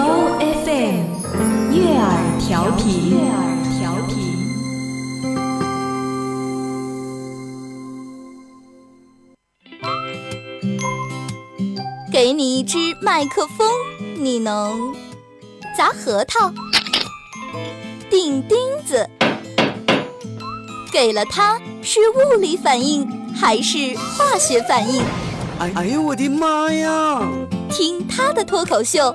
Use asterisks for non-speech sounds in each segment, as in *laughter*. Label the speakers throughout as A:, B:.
A: 由 FM 悦耳调频。悦耳调频。
B: 给你一支麦克风，你能砸核桃、钉钉子。给了它，是物理反应还是化学反应？
C: 哎哎呦我的妈呀！
B: 听他的脱口秀，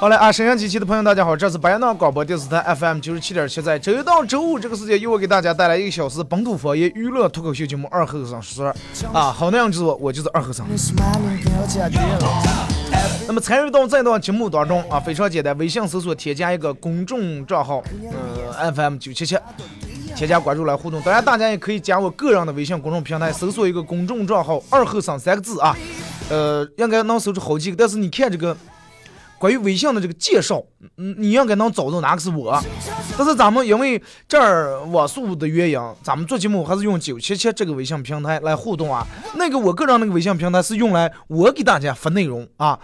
D: 好嘞啊！沈阳机器的朋友，大家好，这是白洋淀广播电视台 FM 九十七点七，在周一到周五这个时间，由我给大家带来一个小时本土方言娱乐脱口秀节目《二后生说》啊，好那样就是我，我就是二后生。那么参与到这段节目当中啊，非常简单，微信搜索添加一个公众账号，嗯，FM 九七七，添加关注来互动。当然，大家也可以加我个人的微信公众平台，搜索一个公众账号“二后生”三个字啊，呃，应该能搜出好几个。但是你看这个关于微信的这个介绍，嗯，你应该能找到哪个是我。但是咱们因为这儿网速的原因，咱们做节目还是用九七七这个微信平台来互动啊。那个我个人那个微信平台是用来我给大家发内容啊。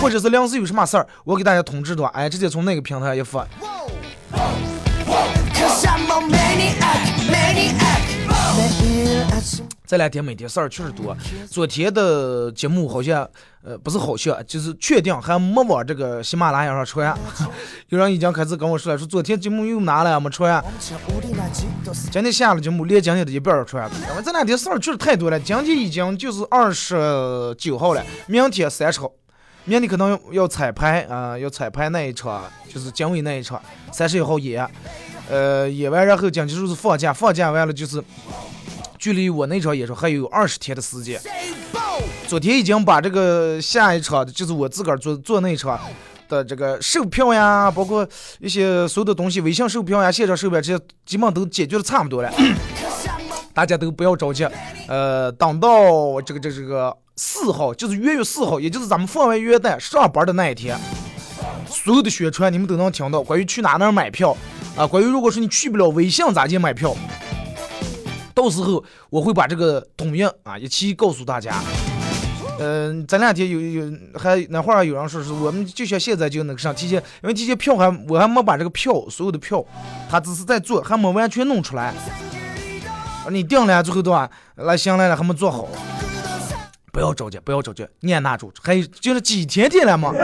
D: 或者是临时有什么事儿，我给大家通知的话，哎，直接从那个平台一发。这两天每天事儿确实多。昨天的节目好像，呃，不是好像，就是确定还没往这个喜马拉雅上传。*laughs* 有人已经开始跟我说了，说昨天节目又拿了没传。今天下了节目，连今天的一半儿传。因为这两天事儿确实太多了，今天已经就是二十九号了，明天三十号，明天可能要彩排啊、要彩排那一场，就是姜伟那一场，三十一号演，呃，演完然后讲就是放假，放假完了就是。距离我那场演出还有二十天的时间。昨天已经把这个下一场，就是我自个儿做做那一场的这个售票呀，包括一些所有的东西，微信售票呀、现场售票这些，基本上都解决的差不多了。大家都不要着急，呃，等到这个这这个四号，就是元月四号，也就是咱们放完元旦上班的那一天，所有的宣传你们都能听到，关于去哪哪买票啊，关于如果说你去不了微信咋去买票。到时候我会把这个统一啊一起告诉大家。嗯、咱两天有有还那会儿有人说是我们就像现在就那个上提前，因为提前票还我还没把这个票所有的票，他只是在做，还没完全弄出来。你定了最后的话来行来了还没做好，不要着急，不要着急，你也拿住，还有就是几天天了嘛。*laughs*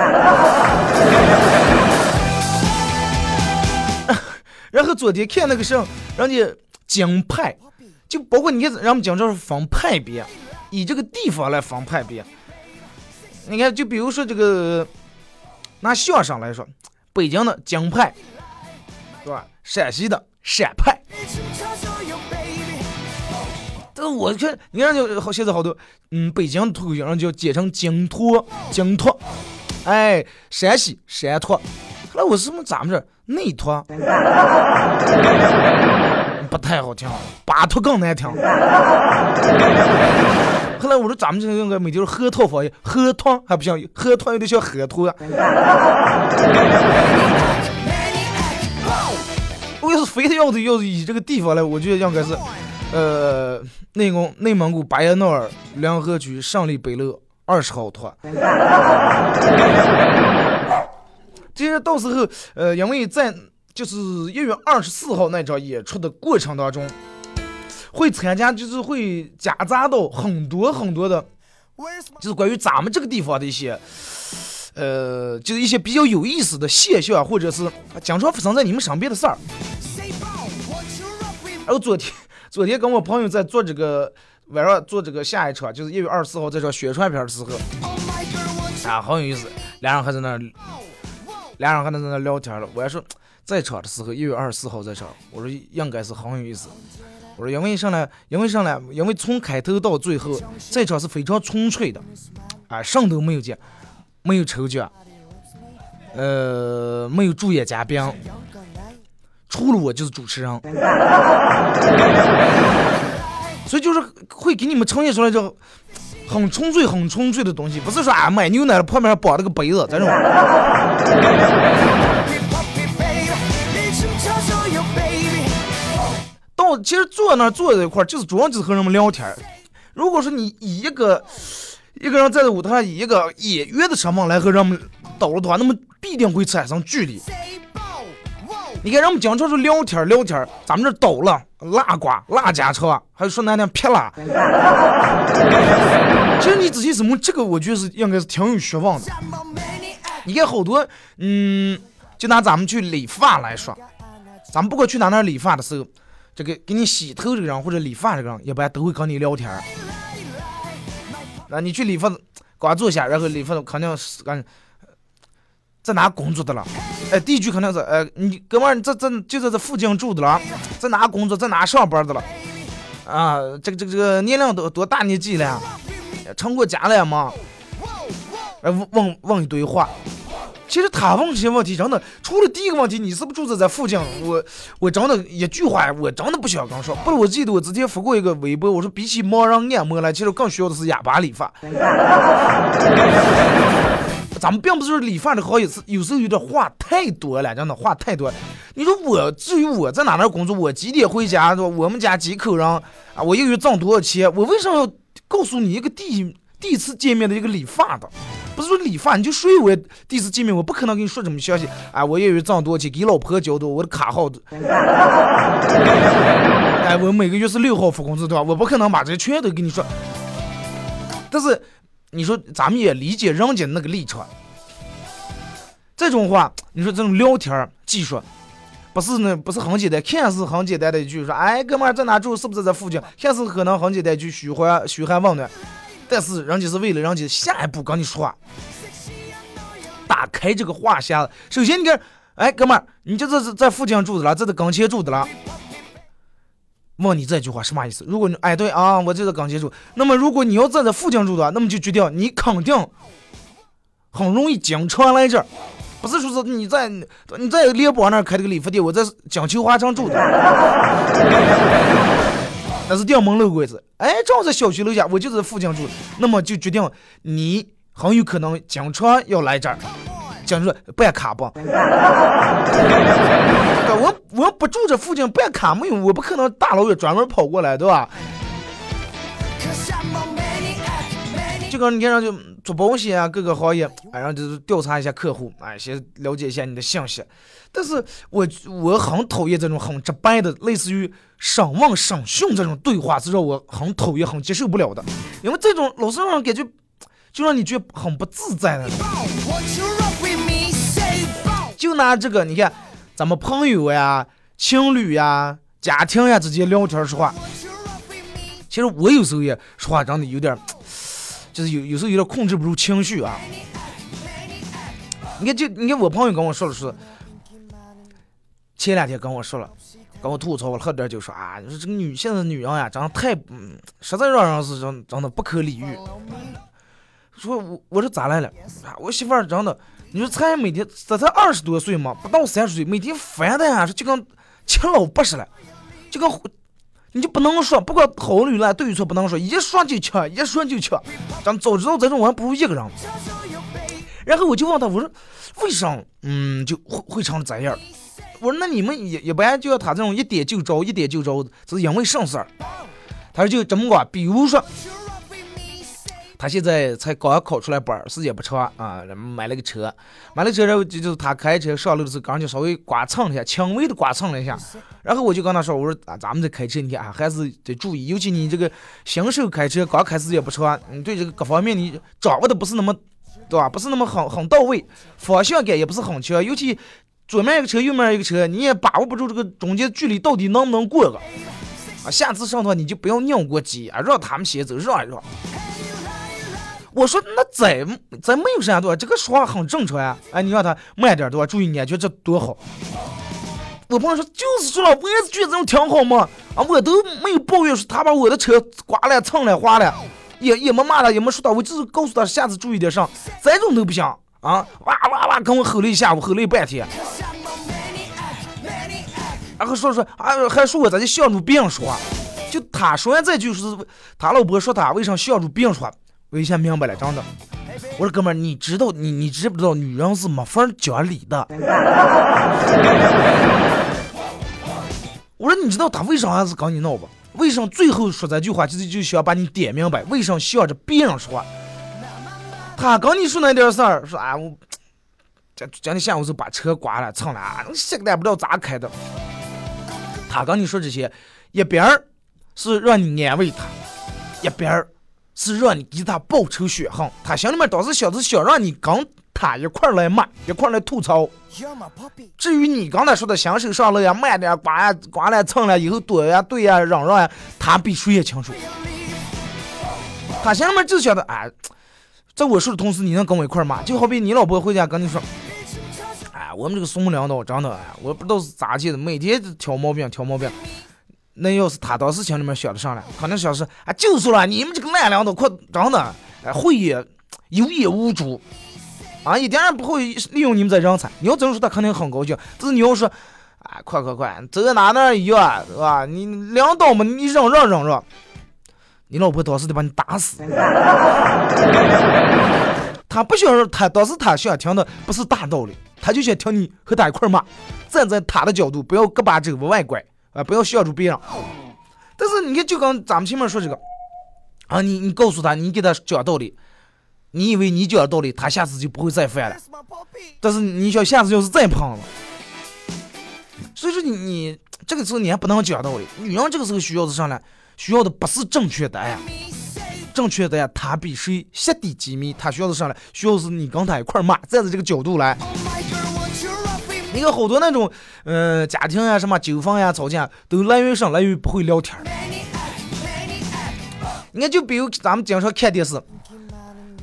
D: 然后昨天看那个是人家京派，就包括你看，人们讲这是分派别，以这个地方来分派别。你看，就比如说这个拿相声来说，北京的京派，对吧？陕西的陕派。但我看，你看就好，现在好多，嗯，北京脱口秀人就简称京托，京托，哎，陕西山托，后来我是不是咱们这儿内托？不太好听，巴托更难听。后来我说咱们这应该每天喝套房，喝汤还不像，喝汤有点像核桃呀。我要是非得要是要是以这个地方来，我觉得应该是，呃，内蒙内蒙古巴彦淖尔梁河区胜利北路二十号托。这些到时候，呃，因为在就是一月二十四号那场演出的过程当中，会参加，就是会夹杂到很多很多的，就是关于咱们这个地方的一些，呃，就是一些比较有意思的现象，或者是经常发生在你们身边的事儿。然后昨天，*laughs* 昨天跟我朋友在做这个晚上做这个下一场，就是一月二十四号这场宣传片的时候，啊，很有意思，俩人还在那，俩人还在那聊天了。我还说。在场的时候，一月二十四号在场，我说应该是很有意思。我说因为上来，因为上来，因为从开头到最后，在场是非常纯粹的，啊，什都没有见，没有抽奖，呃，没有主演嘉宾，除了我就是主持人，*laughs* 所以就是会给你们呈现出来这很纯粹、很纯粹的东西，不是说啊买牛奶旁边绑了个杯子这种。其实坐那坐在一块儿，就是主要就是和人们聊天。如果说你以一个一个人站在舞台上，以一个演员的身份来和人们捣了的话，那么必定会产生距离。你看人们经常说聊天聊天，咱们这捣了拉呱拉家常，还有说那点撇拉。*laughs* 其实你仔细琢磨，这个我觉得是应该是挺有学问的。你看好多，嗯，就拿咱们去理发来说，咱们不管去哪哪理发的时候。这个给你洗头这个人或者理发这个人，一般都会跟你聊天儿。那你去理发，刚坐下，然后理发肯定是干在哪工作的了？哎，第一句肯定是，哎，你哥们儿在在就在这附近住的了，在哪工作，在哪上班的了？啊，这个这个这个年龄多多大年纪了？成过家了吗？哎，问问问一堆话。其实他问这些问题真的，除了第一个问题，你是不是住在这附近？我我真的一句话，我真的不想跟说。不是，我记得我之前发过一个微博，我说比起盲人按摩来，其实更需要的是哑巴理发。咱们并不是理发的好意思有时候有点话太多了，真的话太多了。你说我至于我在哪哪工作，我几点回家？我们家几口人啊？我一个月挣多少钱？我为什么要告诉你一个第第一次见面的一个理发的？不是说理发，你就说我第一次见面，我不可能跟你说这么详细。哎，我也有挣多少钱，给老婆交的，我的卡号的。*laughs* 哎，我每个月是六号发工资，对吧？我不可能把这些全都跟你说。但是你说咱们也理解人家那个立场。这种话，你说这种聊天儿技术，不是那不是很简单，看似很简单的一句说，哎，哥们儿在哪住？是不是在附近？看似可能很简单一句嘘寒嘘寒问暖。但是人家是为了人家下一步跟你说话，打开这个话匣子。首先，你看，哎，哥们儿，你就这是在附近住的了，这是跟前住的了。问你这句话什么意思？如果你哎对啊，我就在跟前住。那么如果你要在这附近住的，那么就决定你肯定很容易经常来这儿。不是说是你在你在联邦那儿开了个理发店，我在江秋华城住的。那是店门楼柜子，哎，正好在小区楼下，我就在附近住，那么就决定你很有可能经常要来这儿，讲说办卡不？*laughs* 我我不住这附近办卡没有，我不可能大老远专门跑过来，对吧？就跟你看上就做保险啊，各个行业，哎，然后就是调查一下客户，哎，先了解一下你的信息。但是我我很讨厌这种很直白的，类似于审问、审讯这种对话，是让我很讨厌、很接受不了的。因为这种老是让人感觉，就让你觉得很不自在的。就拿这个，你看，咱们朋友呀、情侣呀、家庭呀之间聊天说话，其实我有时候也说话真的有点，就是有有时候有点控制不住情绪啊。你看，就你看我朋友跟我说了说。前两天跟我说了，跟我吐槽了，喝点酒说啊，你说这个女性的女人呀，长得太，嗯，实在让人是真真的不可理喻。说我我说咋来了？啊，我媳妇儿真的，你说才每天，这才二十多岁嘛，不到三十岁，每天烦的呀，就跟亲老八似的，就跟你就不能说，不管好与赖对与错不能说，一说就抢，一说就抢。咱早知道这种，我还不如一个人。然后我就问他，我说为啥，嗯，就会会成这样？我说那你们也一般就要他这种一点就着，一点就着，这是因为什事儿？他说就这么个，比如说他现在才刚考出来班儿，时间不长啊，买了个车，买了车然后就就是他开车上路的时候，刚就稍微刮蹭了一下，轻微的刮蹭了一下，然后我就跟他说，我说啊，咱们这开车你看啊，还是得注意，尤其你这个新手开车刚开始也不长，你对这个各方面你掌握的不是那么，对吧？不是那么很很到位，方向感也不是很强，尤其左面一个车，右面一个车，你也把握不住这个中间距离到底能不能过个。啊，下次上头你就不要拧过急啊，让他们先走，让一让。我说那再再没有闪躲，这个说话很正常呀。哎，你让他慢点对吧？注意安全，这多好。我朋友说就是说了，我也是觉得这种挺好嘛。啊，我都没有抱怨说他把我的车刮了、蹭了、划了，也也没骂他，也没说他，我只是告诉他下次注意点上，这种都不行啊！哇哇哇，跟我吼了一下午，吼了一半天。然后说说啊，还说我咋就向着别人说话？就他说完这句是，他老婆说他为啥向着别人说？我一下明白了，真的。我说哥们儿，你知道你你知不知道女人是没法讲理的？我说你知道他为啥还是跟你闹不？为啥最后说这句话就是就想把你点明白？为啥向着别人说话？他跟你说那点事儿，说啊我今今天下午就把车刮了蹭了，现在不知道咋开的。他跟你说这些，一边儿是让你安慰他，一边儿。是让你给他报仇雪恨，他心里面当时想是想让你跟他一块来骂，一块来吐槽。至于你刚才说的新手上路呀，慢点刮呀刮了蹭了，以后躲呀对呀嚷嚷呀，他比谁也清楚。他心里面就想着，哎，在我说的同时，你能跟我一块骂，就好比你老婆回家跟你说，哎，我们这个宋领导真的，哎，我不知道是咋地的，每天挑毛病挑毛病。那要是他当时心里面想的上来，可能想是啊，就是了你们这个烂领导，快真的，哎，会也有眼无珠，啊，一点也不会利用你们这人才。你要这么说，他肯定很高兴。但是你要说，啊，快快快，走到哪哪一样，是吧？你领导嘛，你嚷嚷嚷嚷，你老婆当时得把你打死。*laughs* 他不想，他当时他想听的不是大道理，他就想听你和他一块骂，站在他的角度，不要胳膊肘往外拐。啊，不要笑住别人。但是你看，就刚咱们前面说这个，啊，你你告诉他，你给他讲道理，你以为你讲道理，他下次就不会再犯了。但是你想下次要是再胖了，所以说你你这个时候你还不能讲道理。女人这个时候需要的啥呢？需要的不是正确答案，正确答案他比谁下底机密，他需要的啥呢？需要是你跟他一块骂，站在这个角度来。你看好多那种，嗯，家庭呀，什么纠纷呀、吵架，都来源上来源于不会聊天你看，就比如咱们经常看电视，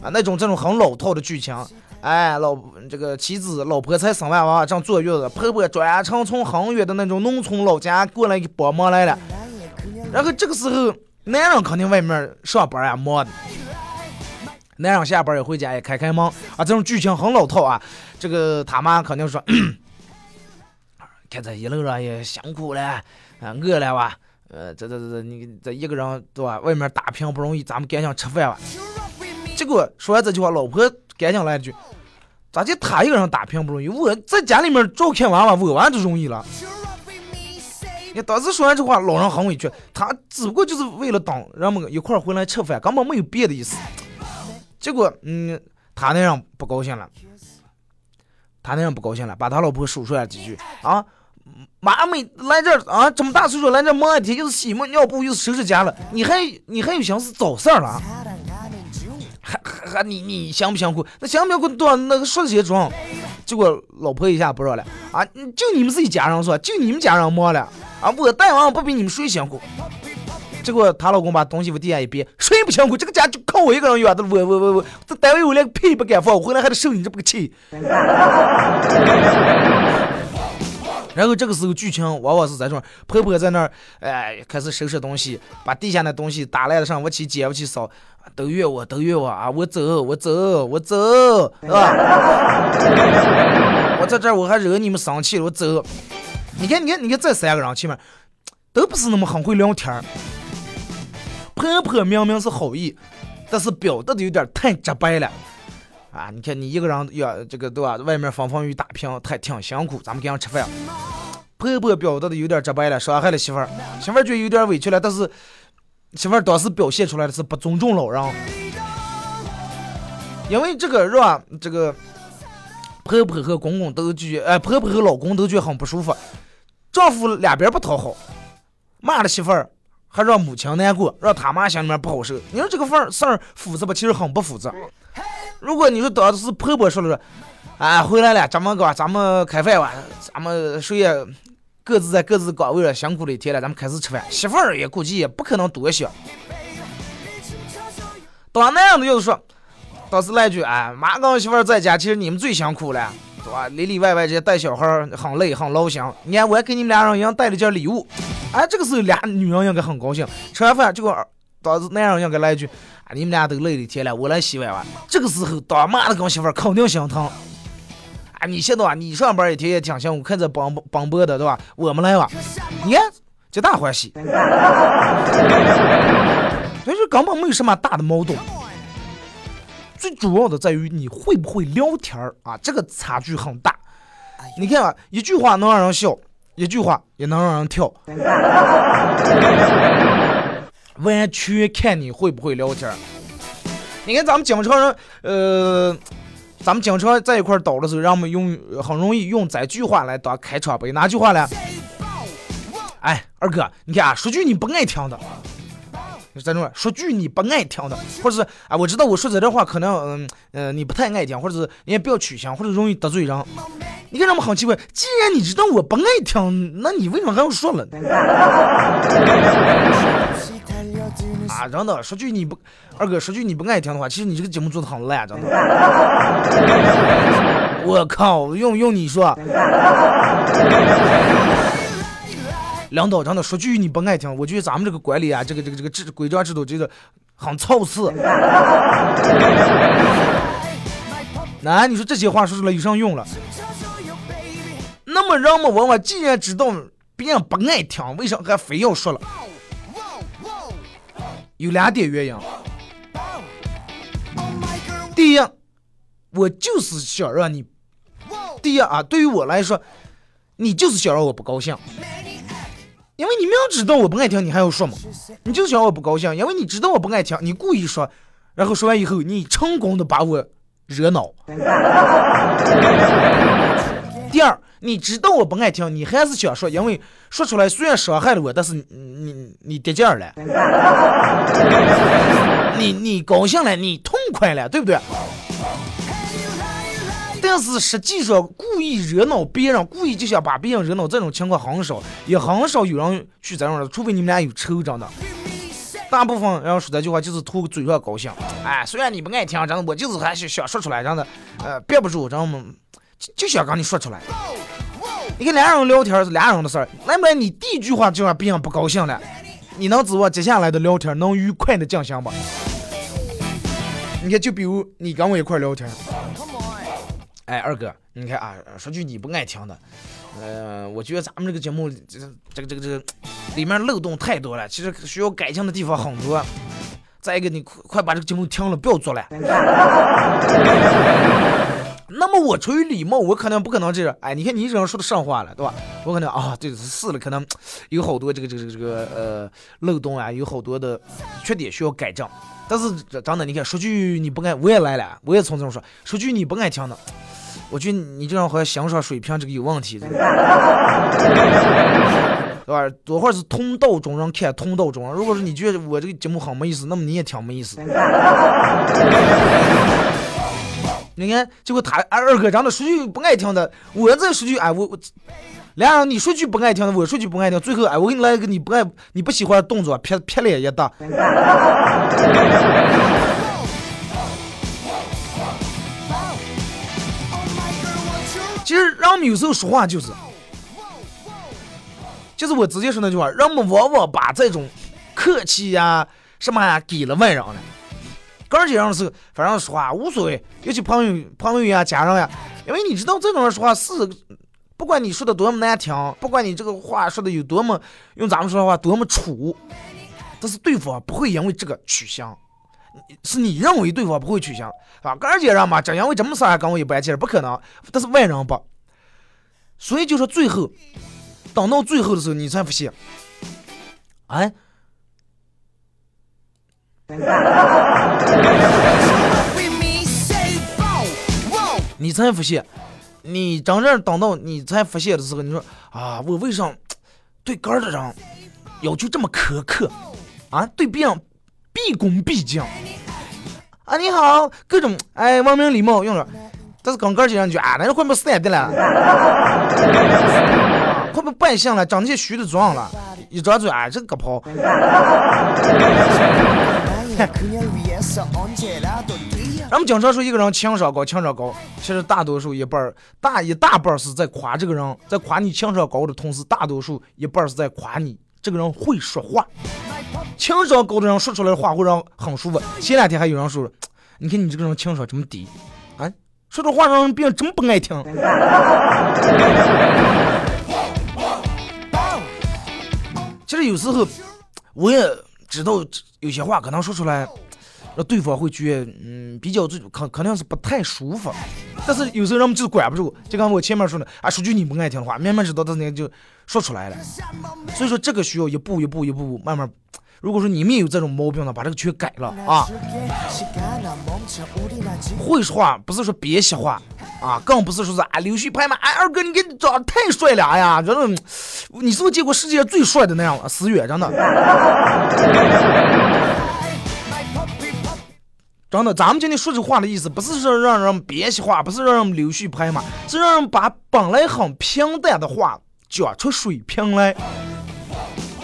D: 啊，那种这种很老套的剧情，哎，老这个妻子、老婆才生完娃正坐月子，婆婆专程从很远的那种农村老家过来给帮忙来了，然后这个时候，男人肯定外面上班呀忙的，男人下班也回家也开开门啊，这种剧情很老套啊，这个他妈肯定说。看这一路上也辛苦了，啊，饿了哇，呃，这这这这，你这一个人对吧？外面打拼不容易，咱们赶紧吃饭吧。结果说完这句话，老婆赶紧来一句：“咋就他一个人打拼不容易？我在家里面照看娃娃，我娃就容易了。”你当时说完这话，老人很委屈，他只不过就是为了等人们一块儿回来吃饭，根本没有别的意思。结果，嗯，他那样不高兴了，他那样不高兴了，把他老婆数出来几句啊。妈没来这啊，这么大岁数来这忙一天，又是洗抹尿布，又是收拾家了，你还你还有心思找事儿了？还还你你想不想苦？那想不想苦多少那个说这些装，结果老婆一下不说了啊，就你们自己家人说？就你们家人忙了啊，我带娃不比你们谁辛苦？结果她老公把东西往地下一别，谁不辛苦？这个家就靠我一个人养的，我我我我这单位我连屁不敢放，我回来还得受你这么个气。*laughs* 然后这个时候剧情往往是在这种，婆婆在那儿，哎，开始收拾东西，把地下的东西打烂了上，我去捡，我去扫，都怨我，都怨我啊！我走，我走，我走，是吧？我在这儿我还惹你们生气了，我走。你看，你看，你看，这三个人前面都不是那么很会聊天儿婆婆明明是好意，但是表达的有点太直白了。啊，你看你一个人要这个对吧？外面风风雨雨打拼，太挺辛苦。咱们给人吃饭，婆婆表达的有点直白了，伤害了媳妇儿，媳妇儿觉得有点委屈了。但是媳妇儿当时表现出来的是不尊重老人。因为这个让这个婆婆和公公都觉，哎，婆婆和老公都觉得很不舒服，丈夫两边不讨好，骂了媳妇儿，还让母亲难过，让他妈心里面不好受。你说这个份儿事儿复杂吧？其实很不复杂。如果你说当时婆婆说了说，啊，回来了，咱们搞咱们开饭吧，咱们谁也各自在各自岗位上辛苦了一天了，咱们开始吃饭。媳妇儿也估计也不可能多想。当那样的就是说，当时来句，哎，妈跟媳妇儿在家，其实你们最辛苦了，对吧？里里外外这些带小孩儿很累很劳心。你看，我还给你们俩人一样带了件礼物，哎，这个时候俩女人应该很高兴。吃完饭，结果当时男人应该来一句，你们俩都累了一天了，我来洗碗吧。这个时候，当妈的跟媳妇儿肯定心疼。啊，你现在啊，你上班一天也挺辛苦，看着帮帮播的，对吧？我们来吧，你看，皆大欢喜。*laughs* 所以根本没有什么大的矛盾，最主要的在于你会不会聊天儿啊，这个差距很大。你看啊，一句话能让人笑，一句话也能让人跳，完全看你会不会聊天儿。你看咱们经常人，呃，咱们经常在一块儿倒的时候，让我们用很容易用这句话来当开场白，哪句话呢？哎，二哥，你看啊，说句你不爱听的。在这说句你不爱听的，或者是啊，我知道我说这段话可能嗯呃你不太爱听，或者是你也不要取向，或者容易得罪人。你看人们很奇怪，既然你知道我不爱听，那你为什么还要说了呢？啊，真的，说句你不二哥，说句你不爱听的话，其实你这个节目做的很烂，真的。*laughs* 我靠，用用你说。领导真的说句你不爱听，我觉得咱们这个管理啊，这个这个这个制规章制度，真的很操次。那 *laughs* 你说这些话说出来有啥用了？那么人们往往既然知道别人不爱听，为啥还非要说了？有两点原因。第一，我就是想让你，第一啊，对于我来说，你就是想让我不高兴。因为你明知道我不爱听，你还要说嘛？你就想我不高兴，因为你知道我不爱听，你故意说，然后说完以后，你成功的把我惹恼。*laughs* 第二，你知道我不爱听，你还是想说，因为说出来虽然伤害了我，但是你你你得劲儿了，*laughs* 你你高兴了，你痛快了，对不对？但是实际上，故意惹恼别人，故意就想把别人惹恼，这种情况很少，也很少有人去这样的，除非你们俩有仇，真的。大部分人说这句话就是图嘴上高兴。哎，虽然你不爱听，真的，我就是还是想说出来，真的，呃，憋不住，真的，就就想跟你说出来。你跟俩人聊天是俩人的事儿，来不来？你第一句话就让别人不高兴了，你能指望接下来的聊天能愉快的进行吧？你看，就比如你跟我一块聊天。哎，二哥，你看啊，说句你不爱听的，呃，我觉得咱们这个节目，这这个这个这个里面漏洞太多了，其实需要改进的地方很多。再一个，你快快把这个节目停了，不要做了。*laughs* 那么我出于礼貌，我可能不可能这样。哎，你看你这样说的上话了，对吧？我可能啊，对，是了，可能 *tsk* 有好多这个这个这个呃漏洞啊，有好多的缺点需要改正。但是真的，你看说句你不爱，我也来了，我也从这种说，说句你不爱听的。我觉得你这样好像欣赏水平这个有问题，*laughs* 对吧？多会儿是同道中人看同道中人。如果说你觉得我这个节目很没意思，那么你也挺没意思。你看，结果他二哥长得说句不爱听的，我再说句哎我我，俩人你说句不爱听的，我说句不爱听，最后哎我给你来一个你不爱你不喜欢的动作，撇撇脸一打。其实人们有时候说话就是，就是我直接说那句话，人们往往把这种客气呀什么呀给了外人了。个人的时候，反正说话无所谓，尤其朋友、朋友呀、家人呀，因为你知道这种人说话是，不管你说的多么难听，不管你这个话说的有多么用咱们说的话多么土，但是对方不会因为这个取向，是你认为对方不会取向，啊，个人人嘛，真因为这么事还跟我一般见识，不可能。但是外人不，所以就说最后，等到最后的时候，你才发现，哎。你才发现，你真正等到你才发现的时候，你说啊，我为啥对杆儿的人要求这么苛刻啊？对别人毕恭毕敬啊？你好，各种哎文明礼貌用了，但是跟杆儿上去啊，那快被散的了，*laughs* 快被败相了，长那些虚的装了，一张嘴啊，这个跑。咱们经常说一个人情商高，情商高，其实大多数一半儿大一大半儿是在夸这个人，在夸你情商高的同时，大多数一半儿是在夸你这个人会说话。情商高的人说出来的话会让很舒服。前两天还有人说，你看你这个人情商这么低，啊，说的话让别人真不爱听。其实有时候我也知道。有些话可能说出来。那对方会觉得，嗯，比较这肯肯定是不太舒服。但是有时候人们就是管不住，就刚我前面说的，啊，说句你不爱听的话，慢慢知道，但是你就说出来了。所以说这个需要一步一步一步慢慢。如果说你们也有这种毛病呢，把这个全改了啊。会说话不是说别瞎话啊，更不是说是啊刘旭拍马。哎，二哥，你给你长得太帅了，哎呀，真的，你是不是见过世界上最帅的那样了？思远，真的。真的，咱们今天说这话的意思，不是说让人别说话，不是让人溜须拍马，是让人把本来很平淡的话讲出水平来，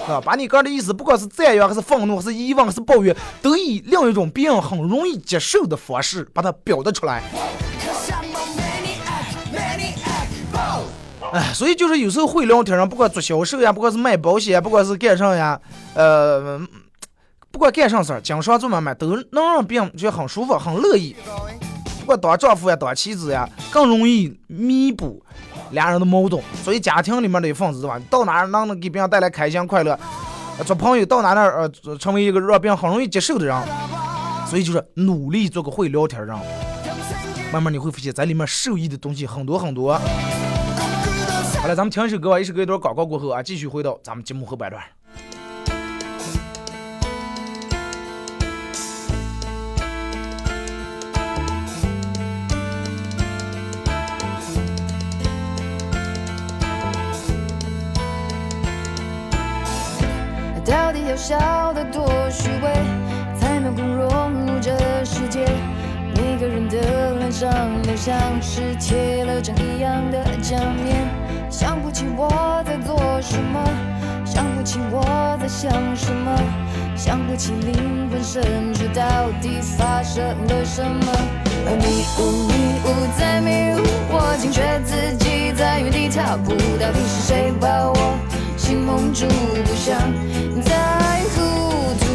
D: 啊，把你哥的意思，不管是赞扬还是愤怒，还是疑问，还是抱怨，都以另一种别人很容易接受的方式把它表达出来。哎，所以就是有时候会聊天人，不管做销售呀，不管是卖保险，不管是干啥呀，呃，不管干啥事儿，经商做买卖都能让别人觉得很舒服、很乐意。不管当丈夫呀、当妻子呀，更容易弥补俩人的矛盾。所以家庭里面的一份子，吧？到哪儿能给别人带来开心快乐，做朋友到哪儿呃成为一个让别人很容易接受的人。所以就是努力做个会聊天人，慢慢你会发现，在里面受益的东西很多很多。好了，咱们听一首歌吧，一首歌一段广告过后啊，继续回到咱们节目后半段。
E: 要笑得多虚伪，才能够融入这世界？每个人的脸上都像是贴了张一样的假面，想不起我在做什么，想不起我在想什么，想不起灵魂深处到底发生了什么。而迷雾迷雾在迷雾，我惊觉自己在原地踏步，到底是谁把我心蒙住，不想再糊涂。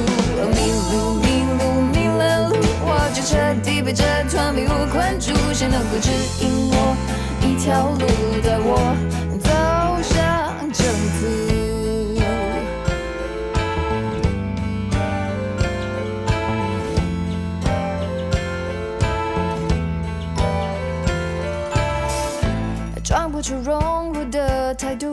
E: 迷路迷路迷了路，我就彻底被这团迷雾困住，谁能够指引我一条路，带我走向正途？装不出融入的态度，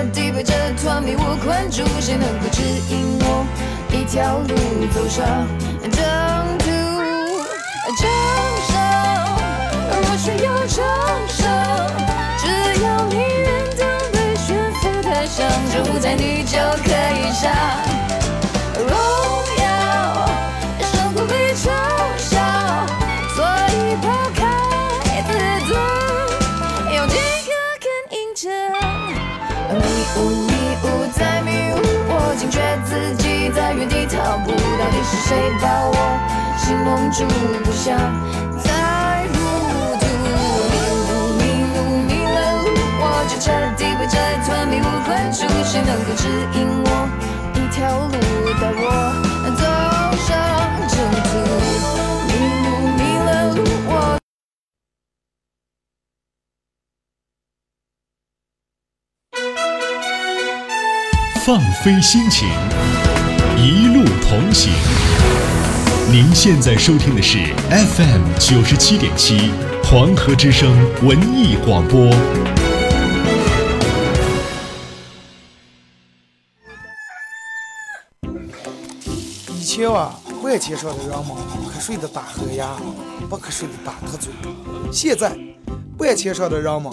E: 我就彻底被这团迷雾困住，谁能够指引我一条路走上正途？掌声，若需要掌声，只要你愿当被悬浮台上，这舞台你就可以上。迷雾迷雾在迷雾，我惊觉自己在原地踏步，到底是谁把我心蒙住，不想再糊涂。迷路迷路迷了路，我就彻底被这团迷雾困住，谁能够指引我一条路，带我
F: 放飞心情，一路同行。您现在收听的是 FM 九十七点七黄河之声文艺广播。
D: 以前啊，万千上的人们瞌睡的打呵牙，不瞌睡的打特嘴。现在，万千上的人们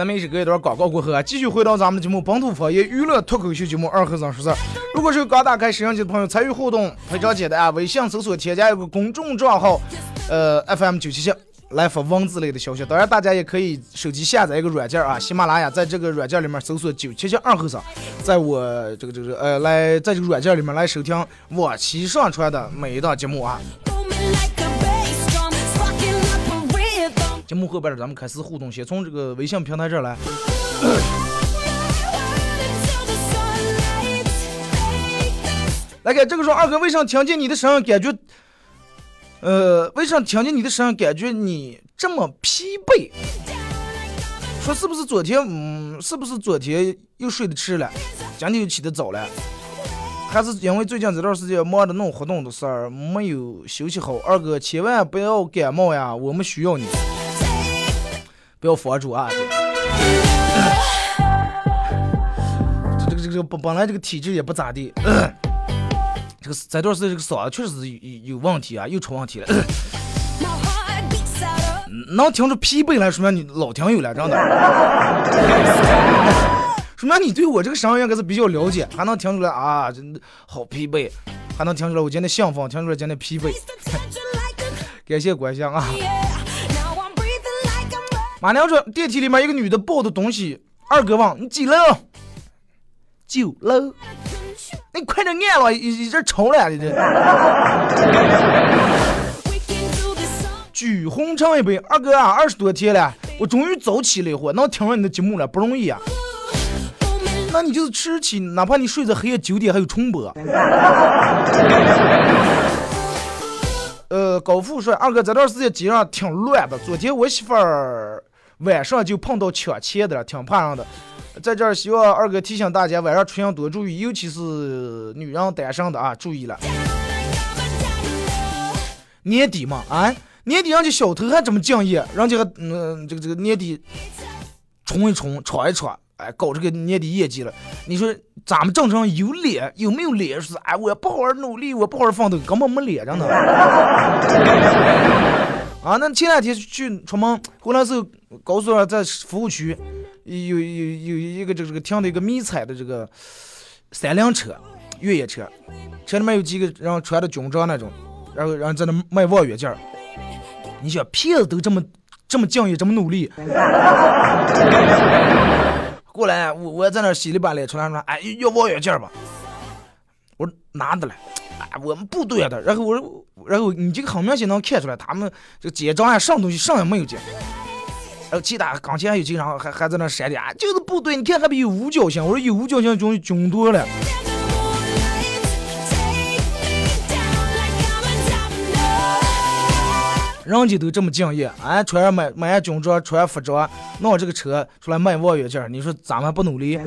D: 咱们一起隔一段广告过后啊，继续回到咱们的节目《本土方言娱乐脱口秀节目二和尚说事儿》。如果是刚打开摄像机的朋友，参与互动非常简单啊，微信搜索添加一个公众账号，呃，FM 九七七。来发文字类的消息，当然大家也可以手机下载一个软件啊，喜马拉雅，在这个软件里面搜索九七七二和尚，在我这个这个呃来在这个软件里面来收听往期上传的每一档节目啊。节目后边咱们开始互动，先从这个微信平台这儿来。*coughs* 来看这个说二哥，为啥听见你的声音感觉，呃，为啥听见你的声音感觉你这么疲惫？说是不是昨天，嗯，是不是昨天又睡得迟了，今天又起得早了？还是因为最近这段时间忙着弄活动的事儿，没有休息好？二哥千万不要感冒呀，我们需要你，不要佛主啊！这这个这个本本来这个体质也不咋地。这个这段时间这个嗓子确实是有有问题啊，又出问题了。能听出疲惫来，说明你老听友了，真的。说明你对我这个声音应该是比较了解，还能听出来啊，真的好疲惫，还能听出来我今天兴奋，听出来今天疲惫。*laughs* 感谢关心啊！马娘说电梯里面一个女的抱的东西，二哥问你几楼？九楼。你快点按了，一一阵抽了，你这。*laughs* 举红肠一杯，二哥啊，二十多天了，我终于早起了一回，能听上你的节目了，不容易啊。那你就是吃起，哪怕你睡在黑夜九点还有重播。*laughs* 呃，高富帅，二哥这段时间街上挺乱的。昨天我媳妇儿晚上就碰到抢钱的了，挺怕人的。在这儿希望二哥提醒大家，晚上出行多注意，尤其是女人单身的啊，注意了。年底嘛，啊，年底人家小偷还这么敬业，人家还嗯、这个这个年底冲一冲，闯一闯，哎，搞这个年底业绩了。你说咱们正常有脸有没有脸？是哎，我不好好努力，我不好好奋斗，根本没脸着呢。*laughs* 啊，那前两天去出门回来时候，高速上在服务区有有有一个这个这个停的一个迷彩的这个三辆车，越野车，车里面有几个人穿的军装那种，然后然后在那卖望远镜。你想骗子都这么这么敬业，这么努力。过来，我我在那儿洗里把脸出来说，哎，要望远镜吧？我说拿的来，哎，我们部队的。然后我说，然后你这个很明显能看出来，他们这个结账呀，上东西上也没有结。然后其他刚才还有几个人还还在那闪点，啊，就是部队，你看还比有五角星。我说有五角星军军多了。人家都这么敬业，俺穿上买买上军装，穿上服装，弄这个车出来卖望远镜，你说咱们不努力？*laughs*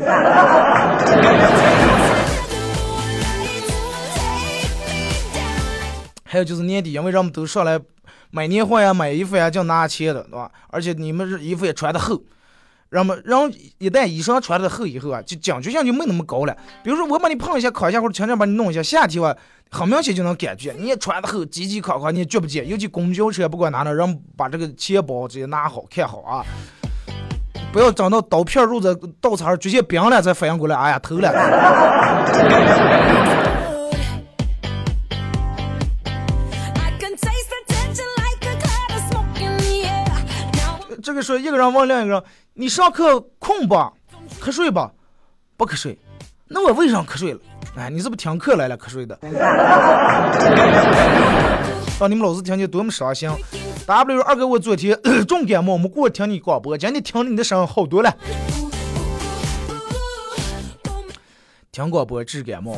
D: 还有就是年底，因为人们都上来买年货呀、买衣服呀，就拿钱的，对吧？而且你们这衣服也穿的厚，人们然后一旦衣裳穿的厚以后啊，就讲究性就没那么高了。比如说我把你碰一下、烤一下，或者轻轻把你弄一下，夏天啊，很明显就能感觉你也穿的厚，挤挤考考你也觉不见。尤其公交车不管哪呢，人把这个钱包直接拿好看好啊。不要整到刀片肉在刀茬儿直接冰了才反应过来，哎呀偷了。这个说一个人问另一个人：“你上课困不？瞌睡吧？不瞌睡。那我为啥瞌睡了？哎，你是不是听课来了瞌睡的？让你们老师听见多么伤心。W 二哥，我昨天重感冒，没过听你广播，今天听你的声音好多了。听广播治感冒，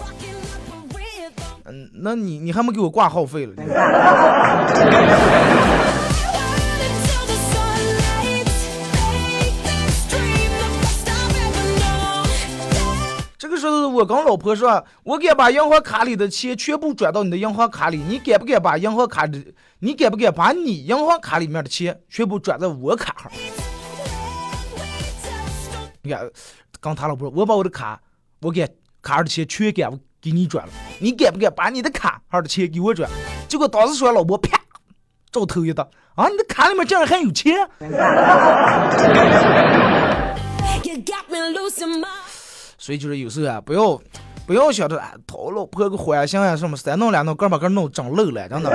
D: 嗯，那你你还没给我挂号费了？我跟老婆说，我敢把银行卡里的钱全部转到你的银行卡里，你敢不敢把银行卡里，你敢不敢把你银行卡里面的钱全部转在我卡上？你看，刚他老婆，我把我的卡，我给卡上的钱全敢给你转了，你敢不敢把你的卡上的钱给我转？结果当时说老婆啪，照头一打，啊，你的卡里面竟然还有钱！所以就是有时候啊，不要不要想着哎，讨老婆个欢心呀什么，三弄两弄，哥把个弄整漏了，真的。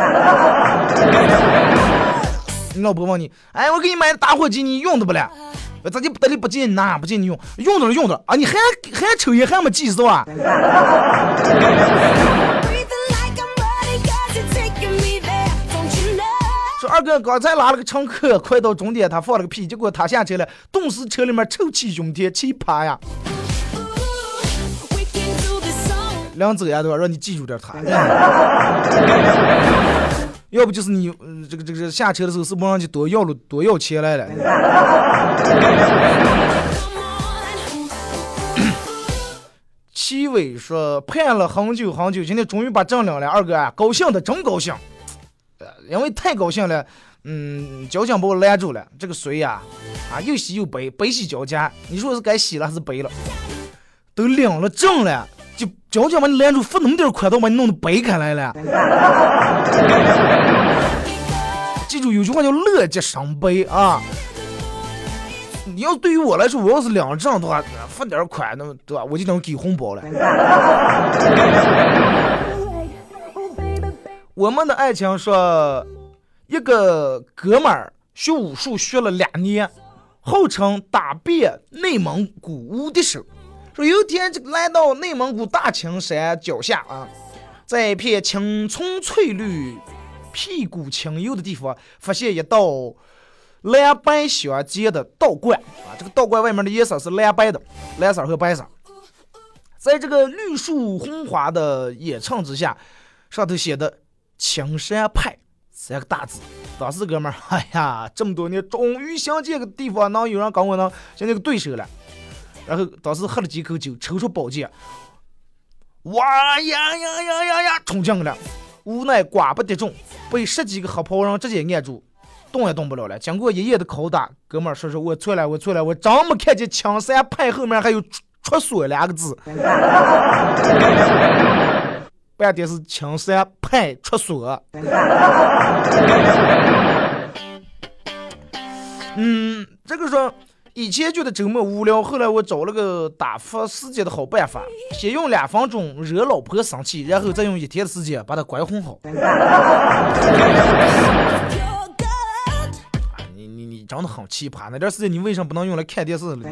D: 你 *laughs* 老婆问你，哎，我给你买的打火机，你用的不了？咋就不得力不借你拿，不借你用，用着了用着了啊！你还还抽烟还没技术啊？*laughs* 说二哥刚才拉了个乘客，快到终点，他放了个屁，结果他下车了，顿时车里面臭气熏天，奇葩呀！两走呀，对吧？让你记住点他。*laughs* 要不就是你、呃这个这个下车的时候是不是让你多要了多要钱来了？*coughs* 七伟说盼了很久很久，今天终于把证领了，二哥啊，高兴的真高兴，呃，因为太高兴了，嗯，交警把我拦住了，这个水呀、啊，又洗又白，白洗交加，你说是该洗了还是白了？都领了证了，就交警把你拦住，分那么点儿款，都把你弄得掰开来了。*laughs* 记住有句话叫乐极生悲啊。你要对于我来说，我要是两证的话，分点儿款，那么对吧？我就能给红包了。*laughs* 我们的爱情说，一个哥们儿学武术学了两年，号称打遍内蒙古无敌手。有一天这个来到内蒙古大青山脚下啊，在一片青葱翠绿、屁股清幽的地方，发现一道蓝白相间的道观啊，这个道观外面的颜色是蓝白的，蓝色和白色。在这个绿树红花的掩衬之下，上头写的“青山派”三个大字。当时哥们儿，哎呀，这么多年终于想这个地方能有人跟我能像那个对手了。然后当时喝了几口酒，抽出宝剑，哇呀呀呀呀呀，冲进去了。无奈寡不敌众，被十几个黑袍人直接按住，动也动不了了。经过一夜的拷打，哥们儿说说我错了，我错了，我真没看见“青山派”后面还有“出出所”两个字。半天是青山派出所。嗯，这个说以前觉得周末无聊，后来我找了个打发时间的好办法，先用两分钟惹老婆生气，然后再用一天的时间把她拐哄好。
G: 啊、
D: 你你你长得很奇葩，那段时间你为什么不能用来看电视呢？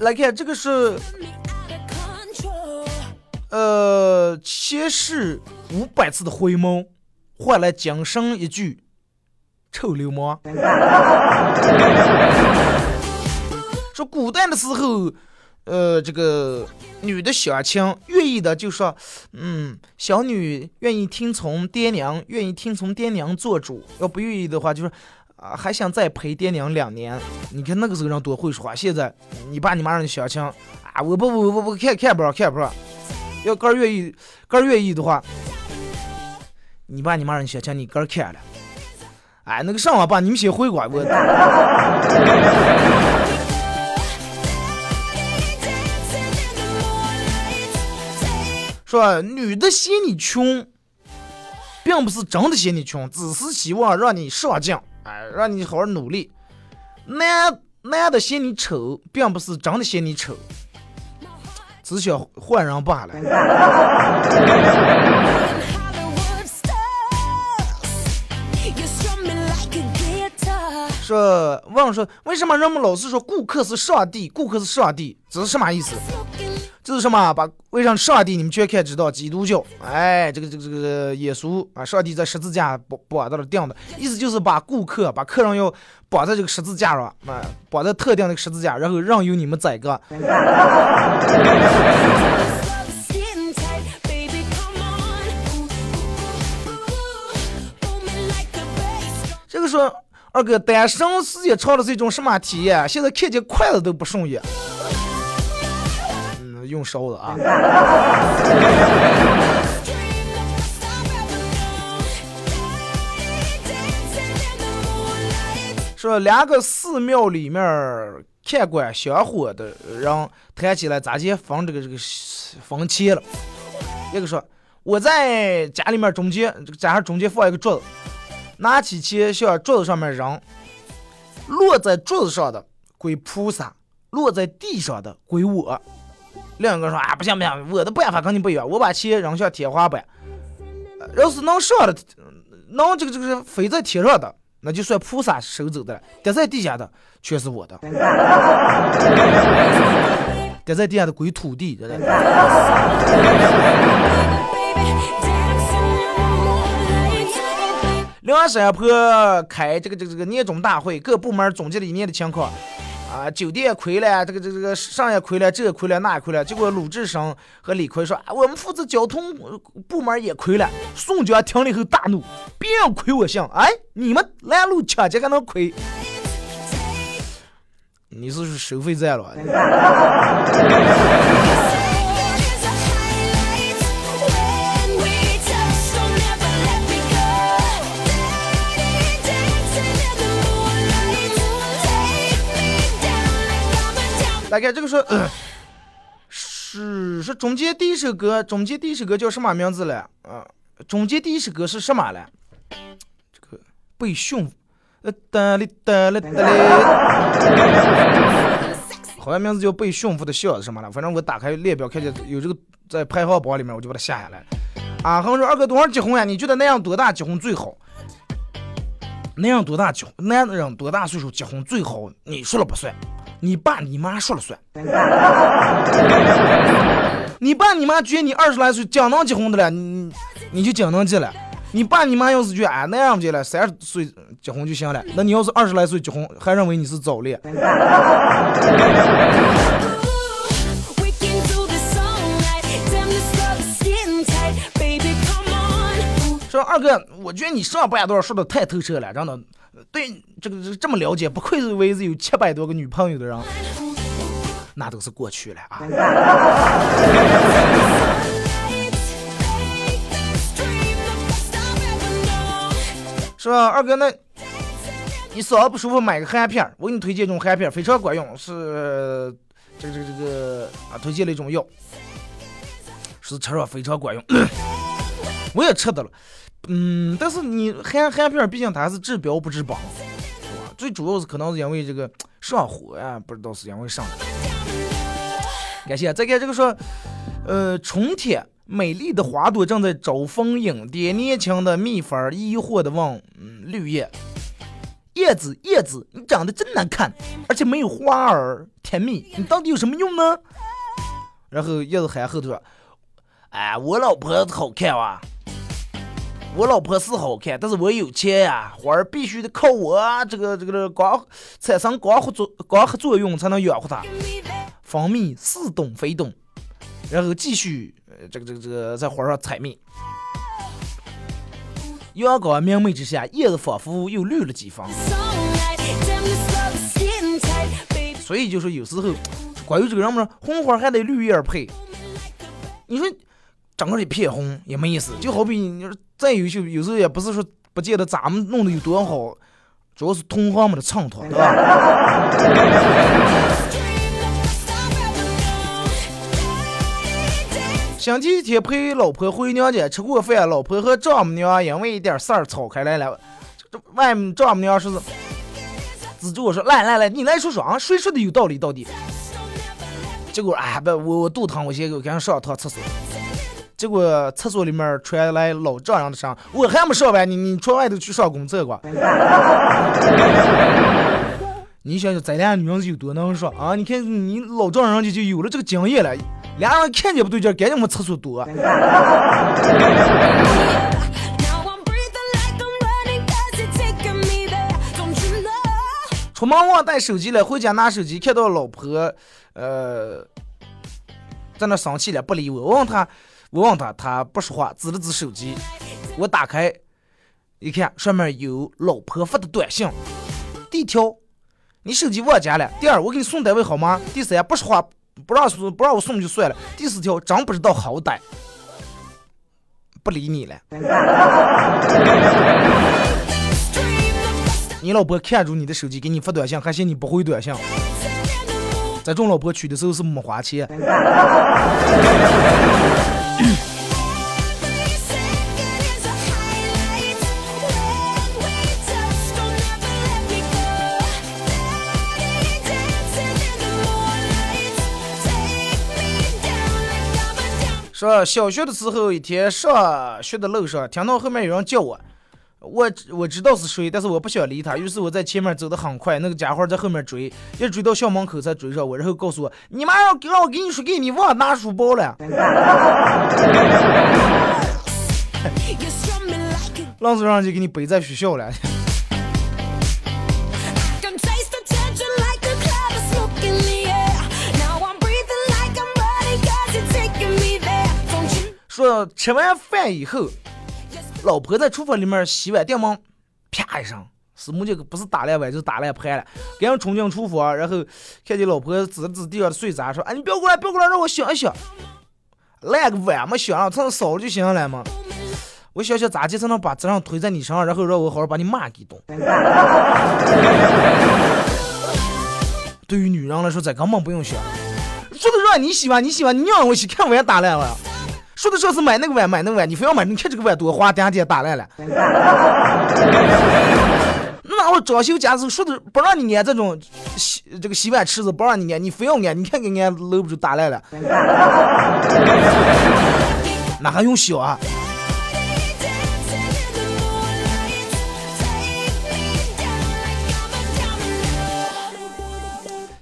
D: 来看，这个是呃前世五百次的回眸，换来今生一句臭流氓。*laughs* 说古代的时候，呃，这个女的相亲，愿意的就说，嗯，小女愿意听从爹娘，愿意听从爹娘做主；要不愿意的话，就说。啊，还想再陪爹娘两年？你看那个时候人多会说话，现在你爸你妈让你相亲，啊，我不不不不看看不上看不上。要哥儿愿意，哥儿愿意的话，你爸你妈让你相亲，你哥儿看了。哎，那个上网吧，你们先回过我。说女的嫌你穷，并不是真的嫌你穷，只是希望让你上进，哎，让你好好努力。男男的嫌你丑，并不是真的嫌你丑，只想换人罢了。*laughs* 说问，说为什么人们老是说顾客是上帝？顾客是上帝，这是什么意思？就是什么把为啥上帝你们全看知道基督教，哎，这个这个这个耶稣啊，上帝在十字架绑绑到了钉的，意思就是把顾客把客人要绑在这个十字架上，啊，绑在特定的十字架，然后任由你们宰割。这个说二哥单身时间长的是一种什么体验？现在看见筷子都不顺眼。嗯，用烧的啊。说两个寺庙里面看管香火的人谈起来咋接分这个这个分钱了？一个说我在家里面中间这个家上中间放一个桌子，拿起钱向桌子上面扔，落在桌子上的归菩萨，落在地上的归我。另一个说啊不行不行，我的办法跟你不一样，我把钱扔向天花板，要是能上的，能这个这个飞在天上的，那就算菩萨收走的了；跌在地下的全是我的，*laughs* 跌在地下的归土地，梁。山坡开这个这个这个年终大会，各部门总结了一年的情况。啊，酒店亏了，这个这个这个上也亏了，这也亏了，那也亏了。结果鲁智深和李逵说：“啊，我们负责交通部门也亏了。”宋江听了以后大怒：“别人亏我行，哎，你们拦路抢劫还能亏？你是收费站了？” *laughs* 大概这个说，是是中间第一首歌，中间第一首歌叫什么名字了？啊、中间第一首歌是什么了？这个被驯，呃哒哩哒哩哒哩，好像名字叫被驯服的笑是什么了？反正我打开列表看见有这个在排行榜里面，我就把它下下来了。啊，还说二哥多少结婚呀？你觉得那样多大结婚最好？那样多大结婚？男人多大岁数结婚最好？你说了不算，你爸你妈说了算。*laughs* 你爸你妈觉得你二十来岁讲能结婚的了，你你就讲能结了。你爸你妈要是觉得哎那样结了，三十岁结婚就行了，那你要是二十来岁结婚，还认为你是早恋。说二哥，我觉得你上半段说的太透彻了，真的，对这个这么了解，不愧是为是有七百多个女朋友的人，那都是过去了啊。是吧，二哥那，你嗓子不舒服买个含片儿，我给你推荐一种含片儿，非常管用，是这个这个这个啊，推荐了一种药，是吃上非常管用。*coughs* 我也吃的了，嗯，但是你含含片儿毕竟它是治标不治本，是吧？最主要是可能是因为这个上火呀，不知道是因为啥。感谢，再看这个说，呃，春天美丽的花朵正在招蜂引蝶，年轻的蜜蜂儿疑惑的问，嗯，绿叶，叶子叶子，你长得真难看，而且没有花儿甜蜜，你到底有什么用呢？然后叶子喊后头说，哎，我老婆子好看哇、我老婆是好看，但是我有钱呀、花儿必须得靠我这个这个这光产生光合作光合作用才能养活它。蜂蜜似懂非懂，然后继续呃这个这个这个在花上采蜜。阳光明媚之下，叶子仿佛又绿了几分。所以就说有时候关于这个人们红花还得绿叶配，你说整个一片红也没意思。就好比你说再优秀，有时候也不是说不见得咱们弄得有多好，主要是同行们的衬托，对吧？星期天陪老婆回娘家吃过饭，老婆和丈母娘因为一点事儿吵开来了。这这外面丈母娘说是指着我说：“来来来，你来说说啊，谁说的有道理到底？”结果哎不，我我肚疼，我先给我赶紧上趟厕所。结果厕所里面传来老丈人的声，我还没上完，你你出外头去上公厕吧。*laughs* 你想想，咱俩女人是有多能说啊？你看你老丈人家就有了这个经验了，俩人看见不对劲，赶紧往厕所躲。*laughs* 出门忘带手机了，回家拿手机，看到老婆，呃，在那生气了，不理我。我问他，我问他，他不说话，指了指手机。我打开一看，上面有老婆发的短信。第一条，你手机忘家了；第二，我给你送单位好吗？第三，不说话，不让送，不让我送就算了。第四条，真不知道好歹，不理你了。*laughs* 你老婆看住你的手机，给你发短信，还嫌你不回短信。这种老婆娶的时候是没花钱。说小学的时候，一天上学的路上，听到后面有人叫我，我我知道是谁，但是我不想理他，于是我在前面走得很快，那个家伙在后面追，一追到校门口才追上我，然后告诉我，你妈要让我给你说给你忘了拿书包了，愣是让人家给你背在学校了。说吃完饭以后，老婆在厨房里面洗碗，电门啪一声，师母这个不是打烂碗就是打烂盘了，赶紧冲进厨房，然后看见老婆指了指地上的碎渣，说：“哎，你不要过来，不要过来，让我想一想，烂个碗嘛，想了，蹭扫了就行了嘛。”我想想咋地才能把责任推在你身上，然后让我好好把你骂一顿。*laughs* 对于女人来说，这根本不用想。说的让你洗碗，你洗碗，你让我洗，看碗打烂了。说的说是买那个碗，买那个碗，你非要买，你看这个碗多花，点点打烂了。*laughs* 那我装修家时候说的不让你按这种洗这个洗碗池子，不让你按，你非要按，你看给按搂不住打烂了。*laughs* 那还用想啊？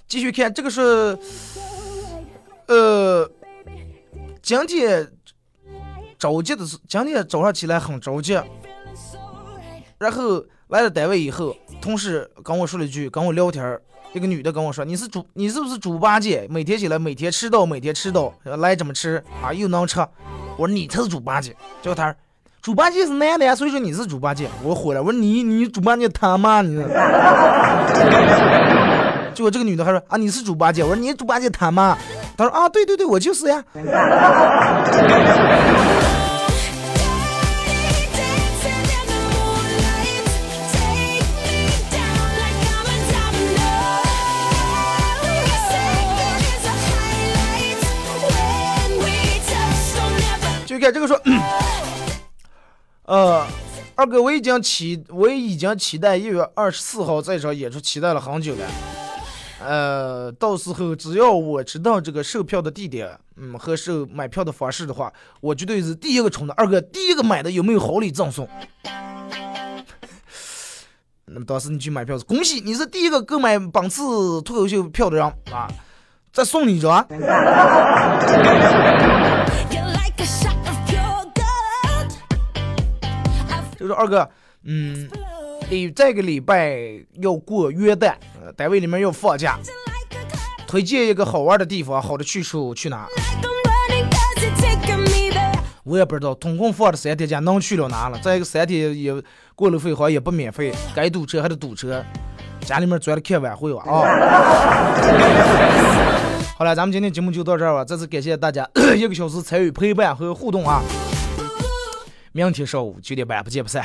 D: 继续看，这个是，呃，今天着急的是，今天早上起来很着急，然后来了单位以后，同事跟我说了一句，跟我聊天儿，一个女的跟我说：“你是猪，你是不是猪八戒？每天起来，每天迟到，每天迟到，来怎么吃啊？又能吃？”我说：“你才是猪八戒。”结果他说：“猪八戒是男的呀，所以说你是猪八戒。”我火了，我说：“你你猪八戒他妈你！” *laughs* 结果这个女的还说啊你是猪八戒，我说你猪八戒他妈，她说啊对对对我就是呀。就看这个说，*clears throat* 呃，二哥我已经期我已经期待一月二十四号这场演出期待了很久了。呃，到时候只要我知道这个售票的地点，嗯，和售买票的方式的话，我绝对是第一个冲的。二哥，第一个买的有没有好礼赠送？*laughs* 那么当时你去买票，恭喜你是第一个购买本次脱口秀票的人啊！再送你一张。*laughs* 说二哥，嗯。礼这个礼拜要过元旦，呃，单位里面要放假，推荐一个好玩的地方，好的去处去哪？我也不知道，总共放了三天假，能去了哪了？再一个三天也过路费好像也不免费，该堵车还得堵车，家里面钻了开晚会吧啊！*laughs* 好了，咱们今天节目就到这儿吧，再次感谢大家 *coughs* 一个小时参与陪伴和互动啊！明天上午九点半不见不散。